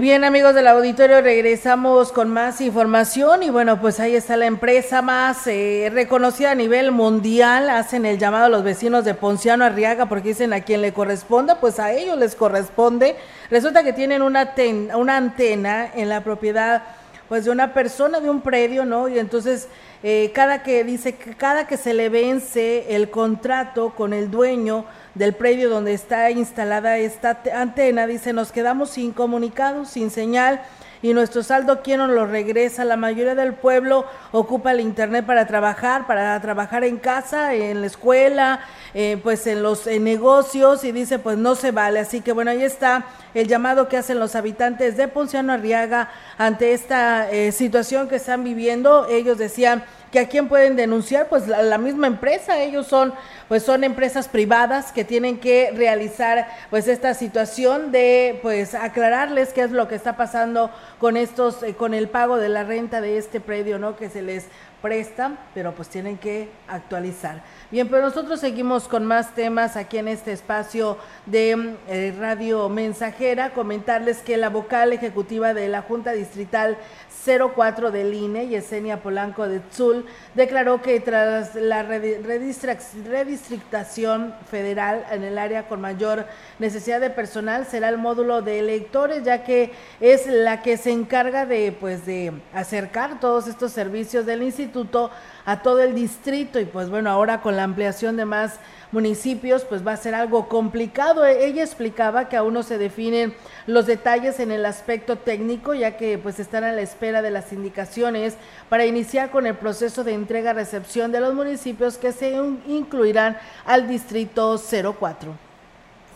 Bien amigos del auditorio, regresamos con más información y bueno, pues ahí está la empresa más eh, reconocida a nivel mundial, hacen el llamado a los vecinos de Ponciano Arriaga porque dicen a quien le corresponda, pues a ellos les corresponde. Resulta que tienen una antena en la propiedad pues de una persona de un predio, ¿no? Y entonces eh, cada que dice que cada que se le vence el contrato con el dueño del predio donde está instalada esta te- antena, dice, nos quedamos sin comunicados, sin señal y nuestro saldo quién lo regresa. La mayoría del pueblo ocupa el internet para trabajar, para trabajar en casa, en la escuela, eh, pues en los en negocios y dice pues no se vale. Así que bueno, ahí está el llamado que hacen los habitantes de Ponciano Arriaga ante esta eh, situación que están viviendo. Ellos decían que a quién pueden denunciar, pues la, la, misma empresa, ellos son pues son empresas privadas que tienen que realizar pues esta situación de pues aclararles qué es lo que está pasando con estos eh, con el pago de la renta de este predio, ¿no? que se les presta, pero pues tienen que actualizar. Bien, pero nosotros seguimos con más temas aquí en este espacio de eh, Radio Mensajera. Comentarles que la vocal ejecutiva de la Junta Distrital 04 del INE, Yesenia Polanco de Tzul, declaró que tras la redistrictación federal en el área con mayor necesidad de personal será el módulo de electores, ya que es la que se encarga de, pues, de acercar todos estos servicios del instituto a todo el distrito y pues bueno, ahora con la ampliación de más municipios, pues va a ser algo complicado. E-, ella explicaba que aún no se definen los detalles en el aspecto técnico, ya que pues están a la espera de las indicaciones para iniciar con el proceso de entrega-recepción de los municipios que se incluirán al distrito 04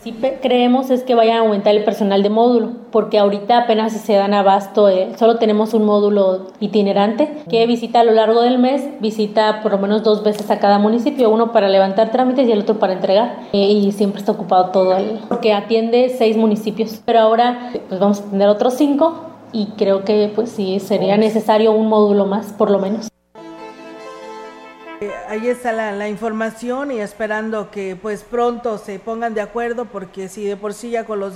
sí creemos es que vaya a aumentar el personal de módulo, porque ahorita apenas se dan abasto, eh, solo tenemos un módulo itinerante que visita a lo largo del mes, visita por lo menos dos veces a cada municipio, uno para levantar trámites y el otro para entregar, eh, y siempre está ocupado todo el, porque atiende seis municipios, pero ahora pues vamos a tener otros cinco y creo que pues sí sería necesario un módulo más por lo menos ahí está la, información y esperando que pues pronto se pongan de acuerdo porque si de por sí ya con los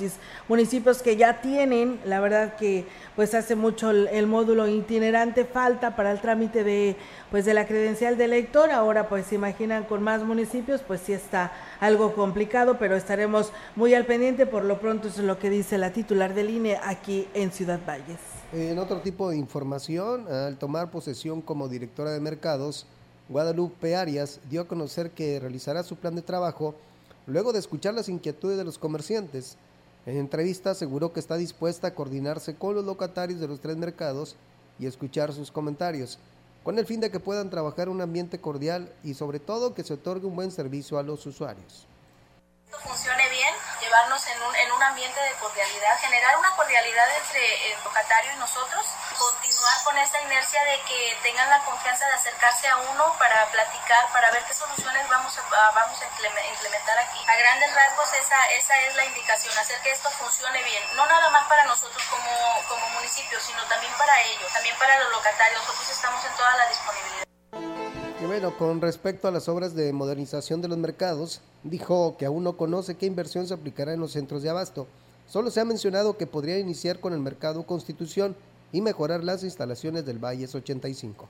municipios que ya tienen, la verdad que pues hace mucho el, módulo itinerante falta para el trámite de pues de la credencial de elector, ahora pues se imaginan con más municipios pues sí está algo complicado, pero estaremos muy al pendiente, por lo pronto es lo que dice la titular del INE aquí en Ciudad Valles. En otro tipo de información, al tomar posesión como directora de mercados, Guadalupe Arias dio a conocer que realizará su plan de trabajo luego de escuchar las inquietudes de los comerciantes. En entrevista aseguró que está dispuesta a coordinarse con los locatarios de los tres mercados y escuchar sus comentarios, con el fin de que puedan trabajar un ambiente cordial y sobre todo que se otorgue un buen servicio a los usuarios. Funcione bien, llevarnos en un, en un ambiente de cordialidad, generar una cordialidad entre el locatario y nosotros continuar con esa inercia de que tengan la confianza de acercarse a uno para platicar, para ver qué soluciones vamos a, vamos a implementar aquí. A grandes rasgos esa, esa es la indicación, hacer que esto funcione bien, no nada más para nosotros como, como municipio, sino también para ellos, también para los locatarios, nosotros estamos en toda la disponibilidad. Y bueno, con respecto a las obras de modernización de los mercados, dijo que aún no conoce qué inversión se aplicará en los centros de abasto. Solo se ha mencionado que podría iniciar con el mercado Constitución y mejorar las instalaciones del Valles 85.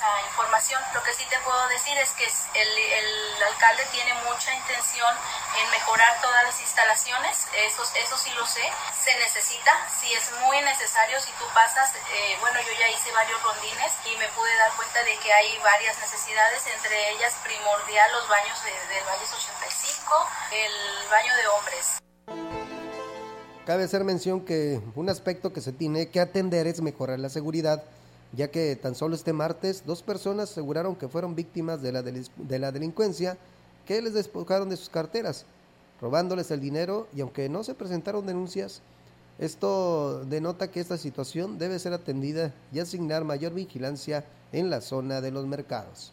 Esa, información. Lo que sí te puedo decir es que el, alcalde tiene mucha intención en mejorar todas las instalaciones, eso, eso sí lo sé, se necesita, si es muy necesario, si tú pasas, eh, bueno, yo ya hice varios rondines y me pude dar cuenta de que hay varias necesidades, entre ellas primordial los baños de, del Valle 85, el baño de hombres. Cabe hacer mención que un aspecto que se tiene que atender es mejorar la seguridad, ya que tan solo este martes dos personas aseguraron que fueron víctimas de la, de la delincuencia que les despojaron de sus carteras, robándoles el dinero y aunque no se presentaron denuncias, esto denota que esta situación debe ser atendida y asignar mayor vigilancia en la zona de los mercados.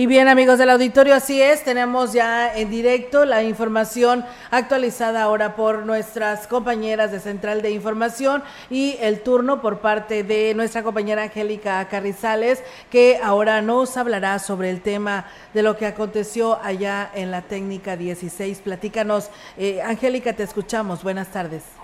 Y bien amigos del auditorio, así es, tenemos ya en directo la información actualizada ahora por nuestras compañeras de Central de Información y el turno por parte de nuestra compañera Angélica Carrizales, que ahora nos hablará sobre el tema de lo que aconteció allá en la técnica 16. Platícanos, eh, Angélica, te escuchamos, buenas tardes.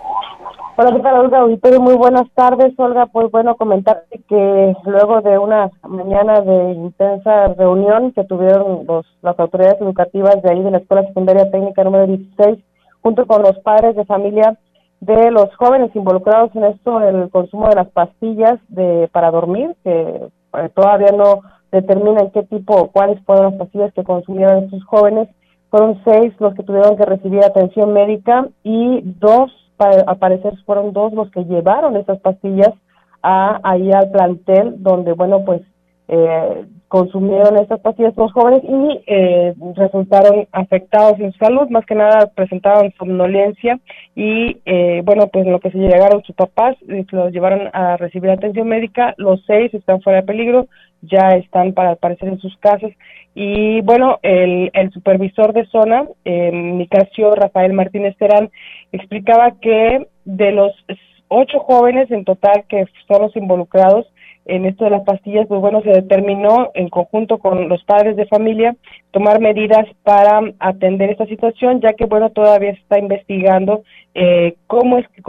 Hola, ¿qué tal, Olga Auditorio? Muy buenas tardes, Olga. Pues bueno, comentarte que luego de una mañana de intensa reunión que tuvieron los, las autoridades educativas de ahí de la Escuela Secundaria Técnica número 16, junto con los padres de familia de los jóvenes involucrados en esto, el consumo de las pastillas de para dormir, que eh, todavía no determinan qué tipo o cuáles fueron las pastillas que consumieron estos jóvenes. Fueron seis los que tuvieron que recibir atención médica y dos al parecer fueron dos los que llevaron esas pastillas a ahí al plantel donde bueno pues eh, consumieron estas pastillas los jóvenes y eh, resultaron afectados en su salud, más que nada presentaron somnolencia y eh, bueno, pues lo que se llegaron sus papás, los llevaron a recibir atención médica, los seis están fuera de peligro, ya están para aparecer en sus casas. Y bueno, el, el supervisor de zona, eh, Nicasio Rafael Martínez Terán, explicaba que de los ocho jóvenes en total que son los involucrados en esto de las pastillas, pues bueno, se determinó en conjunto con los padres de familia tomar medidas para atender esta situación, ya que bueno, todavía se está investigando eh, cómo es que,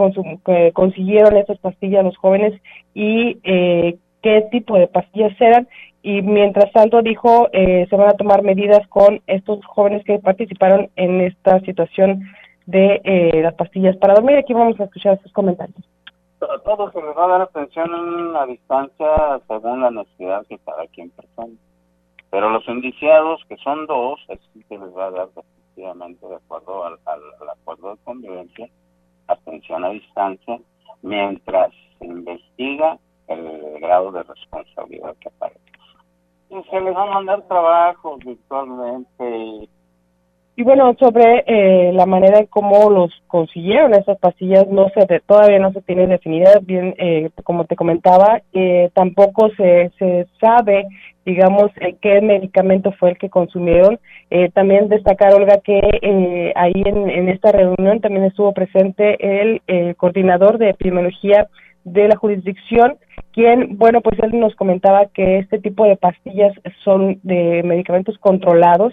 consiguieron estas pastillas los jóvenes y eh, qué tipo de pastillas eran y mientras tanto dijo eh, se van a tomar medidas con estos jóvenes que participaron en esta situación de eh, las pastillas para dormir. Aquí vamos a escuchar sus comentarios. A todos se les va a dar atención a distancia según la necesidad que cada quien presenta. Pero los indiciados, que son dos, sí se les va a dar definitivamente de acuerdo al, al acuerdo de convivencia, atención a distancia, mientras se investiga el grado de responsabilidad que aparece se les va a mandar trabajos virtualmente. Y bueno, sobre eh, la manera en cómo los consiguieron esas pastillas, no se todavía no se tiene definida bien, eh, como te comentaba, eh, tampoco se, se sabe, digamos, qué medicamento fue el que consumieron. también destacar, Olga, que ahí en, en, esta reunión también estuvo presente el coordinador de epidemiología de la jurisdicción, quien, bueno, pues él nos comentaba que este tipo de pastillas son de medicamentos controlados,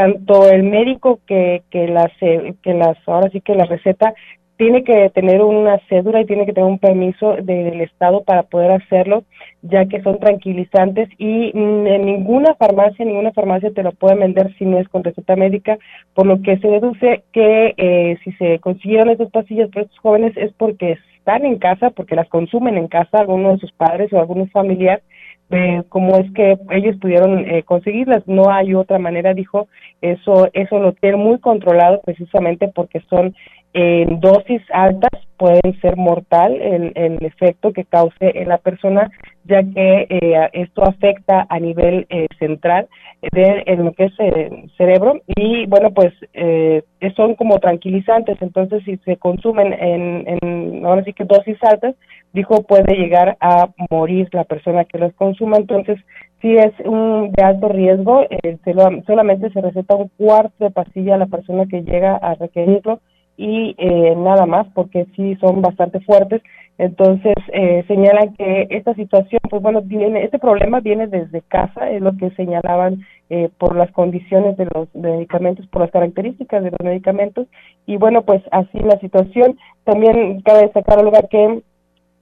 tanto el médico que, que las, que las, ahora sí que la receta, tiene que tener una cédula y tiene que tener un permiso del Estado para poder hacerlo, ya que son tranquilizantes y en ninguna farmacia, ninguna farmacia te lo puede vender si no es con receta médica, por lo que se deduce que eh, si se consiguieron esas pastillas para estos jóvenes es porque están en casa, porque las consumen en casa algunos de sus padres o algunos familiares, eh, cómo es que ellos pudieron eh, conseguirlas. No hay otra manera, dijo, eso, eso lo tienen muy controlado precisamente porque son en dosis altas pueden ser mortal el, el efecto que cause en la persona, ya que eh, esto afecta a nivel eh, central de en lo que es el cerebro y bueno pues eh, son como tranquilizantes, entonces si se consumen en, en ahora sí que dosis altas, dijo puede llegar a morir la persona que los consuma, entonces si es un de alto riesgo, solamente se receta un cuarto de pastilla a la persona que llega a requerirlo y eh, nada más porque sí son bastante fuertes entonces eh, señalan que esta situación pues bueno viene este problema viene desde casa es lo que señalaban eh, por las condiciones de los medicamentos por las características de los medicamentos. Y bueno pues así la situación. También cabe destacar lugar que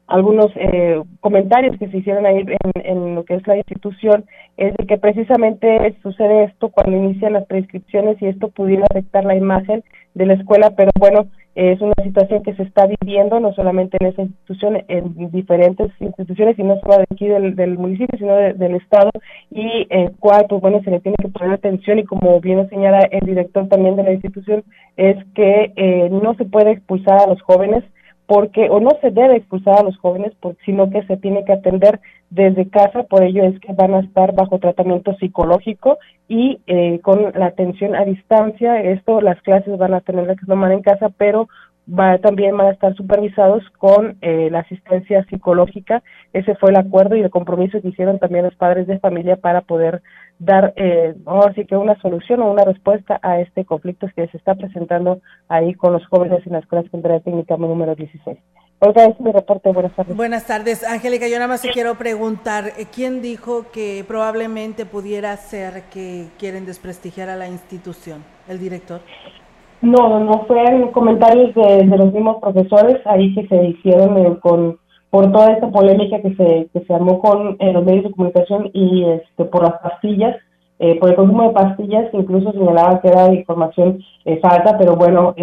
algunos eh, comentarios que se hicieron ahí en, en, lo que es la institución es de que precisamente sucede esto cuando inician las prescripciones y esto pudiera afectar la imagen de la escuela, pero bueno, es una situación que se está viviendo no solamente en esa institución, en diferentes instituciones y no solo de aquí del, municipio, sino del estado. Y el cual, pues bueno, se le tiene que poner atención y como bien señala el director también de la institución, es que eh, no se puede expulsar a los jóvenes porque o no se debe expulsar a los jóvenes, sino que se tiene que atender desde casa, por ello es que van a estar bajo tratamiento psicológico y eh, con la atención a distancia, esto las clases van a tener que tomar en casa, pero va, también van a estar supervisados con eh, la asistencia psicológica. Ese fue el acuerdo y el compromiso que hicieron también los padres de familia para poder dar, eh, así que una solución o una respuesta a este conflicto que se está presentando ahí con los jóvenes en la Escuela Secundaria Técnica número 16. Olga, es mi reporte. Buenas tardes. Buenas tardes, Angélica. Yo nada más te quiero preguntar, eh, ¿quién dijo que probablemente pudiera ser que quieren desprestigiar a la institución? ¿El director? No, no fueron comentarios de, de los mismos profesores ahí que se hicieron eh, con por toda esta polémica que se que se armó con eh, los medios de comunicación y este por las pastillas, eh, por el consumo de pastillas, incluso señalaban que era información falsa, pero bueno,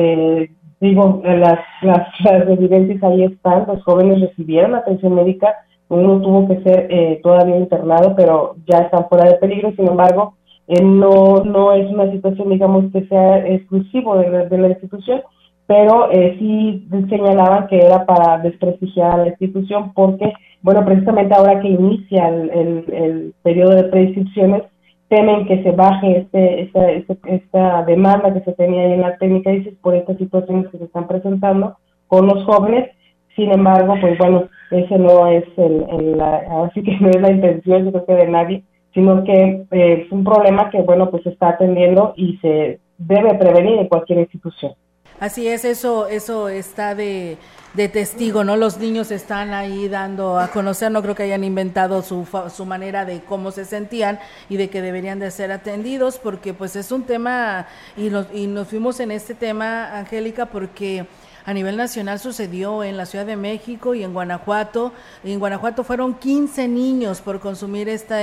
digo, las, las, las evidencias ahí están, los jóvenes recibieron atención médica, uno tuvo que ser todavía internado, pero ya están fuera de peligro, sin embargo, eh, no, no es una situación, digamos, que sea exclusivo de de la institución, pero eh, sí señalaban que era para desprestigiar a la institución porque, bueno, precisamente ahora que inicia el, el, periodo de prescripciones, temen que se baje este, esta, esta, esta, demanda que se tenía ahí en la técnica dices por estas situaciones que se están presentando con los jóvenes. Sin embargo, pues bueno, ese no es el, el así que no es la intención, yo creo que de nadie, sino que eh, es un problema que, bueno, pues se está atendiendo y se debe prevenir en cualquier institución. Así es, eso, eso está de, de, testigo, ¿no? Los niños están ahí dando a conocer, no creo que hayan inventado su, su manera de cómo se sentían y de que deberían de ser atendidos, porque pues es un tema, y nos, y nos fuimos en este tema, Angélica, porque a nivel nacional sucedió en la Ciudad de México y en Guanajuato. En Guanajuato fueron 15 niños por consumir esta,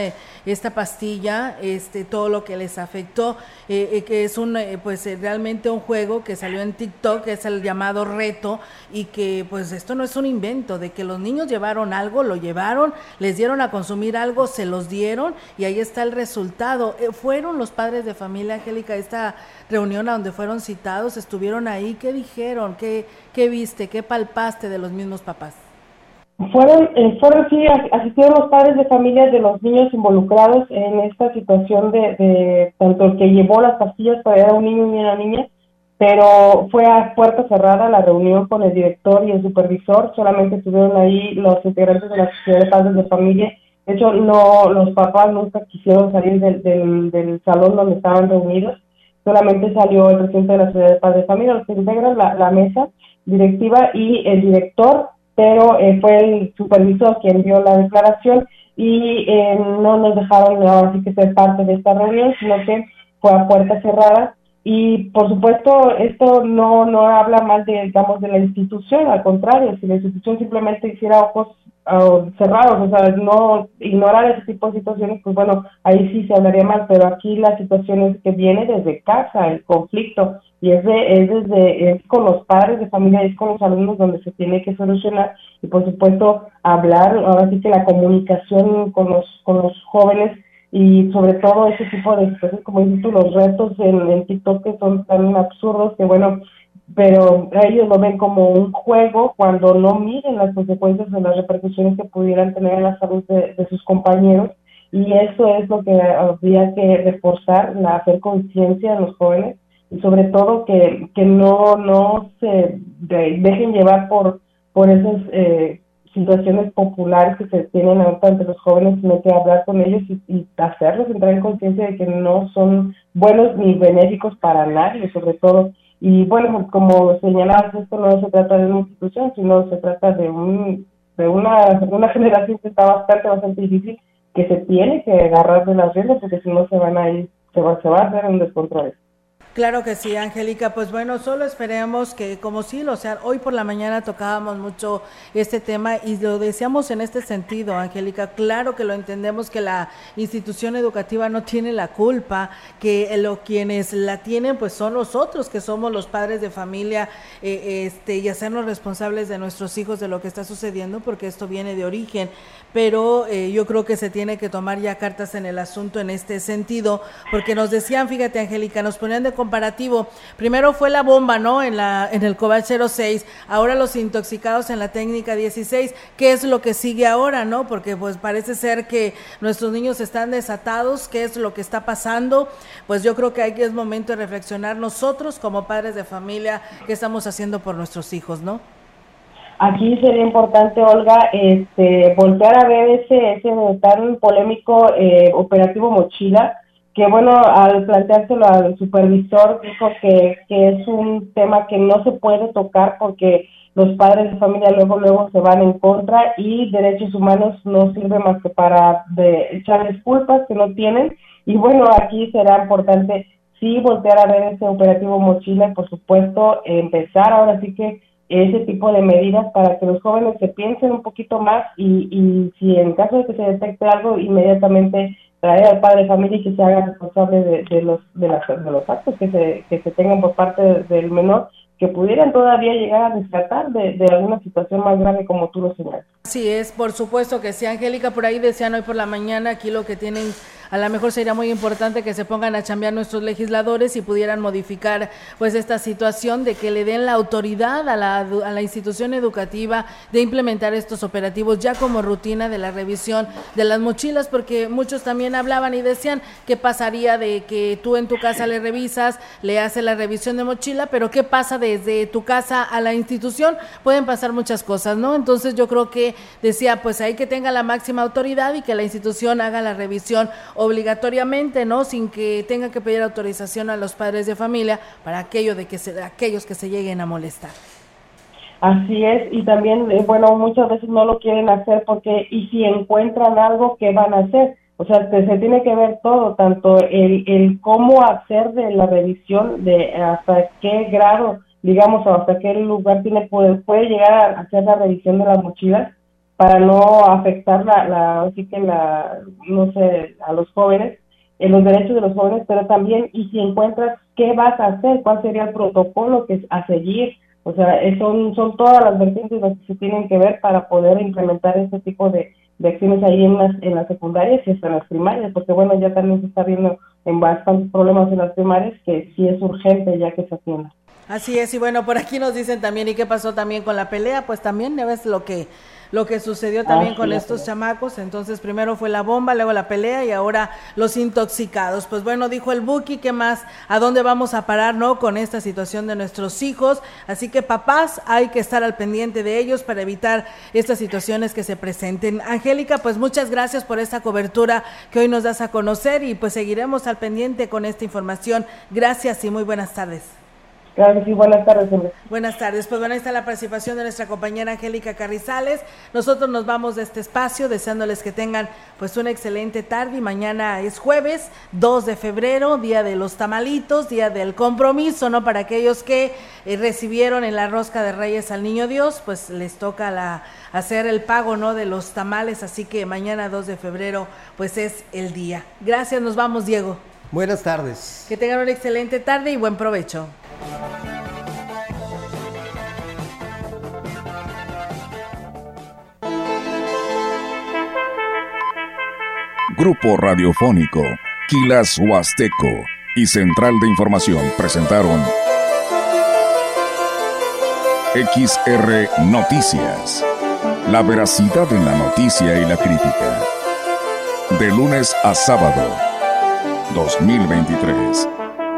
esta pastilla, este, todo lo que les afectó, eh, eh, que es un, eh, pues realmente un juego que salió en TikTok, que es el llamado reto, y que pues esto no es un invento, de que los niños llevaron algo, lo llevaron, les dieron a consumir algo, se los dieron, y ahí está el resultado. fueron los padres de familia, Angélica, esta reunión a donde fueron citados, estuvieron ahí, ¿qué dijeron? ¿Qué, qué viste? ¿Qué palpaste de los mismos papás? Fueron, eh, fueron sí, asistieron los padres de familia de los niños involucrados en esta situación de, de tanto el que llevó las pastillas para era un niño y una niña, pero fue a puerta cerrada la reunión con el director y el supervisor, solamente estuvieron ahí los integrantes de la sociedad de padres de familia. De hecho, no, los papás nunca quisieron salir del, del, del salón donde estaban reunidos solamente salió el presidente de la Sociedad de Paz de Familia, los que integran la, mesa directiva y el director, pero eh, fue el supervisor quien dio la declaración y eh, no nos dejaron ahora sí que ser parte de esta reunión, sino que fue a puerta cerrada. Y por supuesto esto no no habla mal de digamos de la institución, al contrario, si la institución simplemente hiciera ojos cerrados, o sea, no ignorar ese tipo de situaciones, pues bueno, ahí sí se hablaría mal, pero aquí la situación es que viene desde casa, el conflicto, y es, de, es desde, es con los padres de familia, es con los alumnos donde se tiene que solucionar, y por supuesto hablar, ahora sí que la comunicación con los, con los jóvenes, y sobre todo ese tipo de situaciones, como dices tú, los retos en, en TikTok que son tan absurdos que bueno, pero ellos lo ven como un juego cuando no miden las consecuencias o las repercusiones que pudieran tener en la salud de, sus compañeros y eso es lo que habría que reforzar, hacer conciencia en los jóvenes y sobre todo que, que no, no se dejen llevar por, por esas eh, situaciones populares que se tienen ahorita entre los jóvenes, sino que hablar con ellos y, y hacerlos entrar en conciencia de que no son buenos ni benéficos para nadie, sobre todo y bueno, como señalabas, esto no se trata de una institución, sino se trata de, un, de una, una generación que está bastante, bastante difícil, que se tiene que agarrar de las riendas, porque si no se van a ir, se va, se va a hacer un descontrol. Claro que sí, Angélica. Pues bueno, solo esperemos que, como sí, o sea, hoy por la mañana tocábamos mucho este tema y lo decíamos en este sentido, Angélica. Claro que lo entendemos que la institución educativa no tiene la culpa, que lo quienes la tienen, pues son nosotros, que somos los padres de familia, eh, este, y hacernos responsables de nuestros hijos de lo que está sucediendo, porque esto viene de origen pero eh, yo creo que se tiene que tomar ya cartas en el asunto en este sentido, porque nos decían, fíjate Angélica, nos ponían de comparativo, primero fue la bomba, ¿no? En, la, en el Cobalt 06, ahora los intoxicados en la técnica 16, ¿qué es lo que sigue ahora, no? Porque pues parece ser que nuestros niños están desatados, ¿qué es lo que está pasando? Pues yo creo que hay que es momento de reflexionar nosotros como padres de familia, qué estamos haciendo por nuestros hijos, ¿no? Aquí sería importante, Olga, este, voltear a ver ese, ese tan polémico eh, operativo Mochila, que bueno, al planteárselo al supervisor dijo que, que es un tema que no se puede tocar porque los padres de familia luego luego se van en contra y derechos humanos no sirve más que para de echarles culpas que no tienen. Y bueno aquí será importante sí voltear a ver ese operativo mochila y por supuesto empezar ahora sí que ese tipo de medidas para que los jóvenes se piensen un poquito más y, y si en caso de que se detecte algo, inmediatamente traer al padre de familia y que se haga responsable de, de los de, las, de, los actos que se, que se tengan por parte del menor que pudieran todavía llegar a rescatar de, de, alguna situación más grave como tú lo señalas. Sí, es por supuesto que sí. Angélica, por ahí decían hoy por la mañana, aquí lo que tienen a lo mejor sería muy importante que se pongan a chambear nuestros legisladores y pudieran modificar pues esta situación de que le den la autoridad a la, a la institución educativa de implementar estos operativos ya como rutina de la revisión de las mochilas, porque muchos también hablaban y decían qué pasaría de que tú en tu casa le revisas, le haces la revisión de mochila, pero qué pasa desde tu casa a la institución, pueden pasar muchas cosas, ¿no? Entonces yo creo que decía, pues hay que tenga la máxima autoridad y que la institución haga la revisión obligatoriamente, ¿no? Sin que tenga que pedir autorización a los padres de familia para aquello de que se, aquellos que se lleguen a molestar. Así es, y también, eh, bueno, muchas veces no lo quieren hacer porque, y si encuentran algo, ¿qué van a hacer? O sea, se, se tiene que ver todo, tanto el, el cómo hacer de la revisión, de hasta qué grado, digamos, o hasta qué lugar tiene puede, puede llegar a hacer la revisión de las mochilas, para no afectar la, la así que la, no sé, a los jóvenes, en los derechos de los jóvenes, pero también, y si encuentras qué vas a hacer, cuál sería el protocolo que a seguir, o sea, son, son todas las vertientes las que se tienen que ver para poder implementar este tipo de, de acciones ahí en las, en las secundarias y hasta en las primarias, porque bueno, ya también se está viendo en bastantes problemas en las primarias que sí es urgente ya que se atienda. Así es, y bueno, por aquí nos dicen también, ¿y qué pasó también con la pelea? Pues también ya ves lo que lo que sucedió también ah, con estos chamacos. Entonces, primero fue la bomba, luego la pelea y ahora los intoxicados. Pues bueno, dijo el Buki, ¿qué más? ¿A dónde vamos a parar, no? Con esta situación de nuestros hijos. Así que, papás, hay que estar al pendiente de ellos para evitar estas situaciones que se presenten. Angélica, pues muchas gracias por esta cobertura que hoy nos das a conocer y pues seguiremos al pendiente con esta información. Gracias y muy buenas tardes. Claro sí, buenas tardes. Buenas tardes. Pues bueno, ahí está la participación de nuestra compañera Angélica Carrizales. Nosotros nos vamos de este espacio deseándoles que tengan pues una excelente tarde y mañana es jueves 2 de febrero, día de los tamalitos, día del compromiso, ¿no? Para aquellos que eh, recibieron en la rosca de Reyes al Niño Dios, pues les toca la hacer el pago, ¿no? De los tamales, así que mañana 2 de febrero pues es el día. Gracias, nos vamos, Diego. Buenas tardes. Que tengan una excelente tarde y buen provecho. Grupo Radiofónico, Quilas Huasteco y Central de Información presentaron XR Noticias. La veracidad en la noticia y la crítica. De lunes a sábado, 2023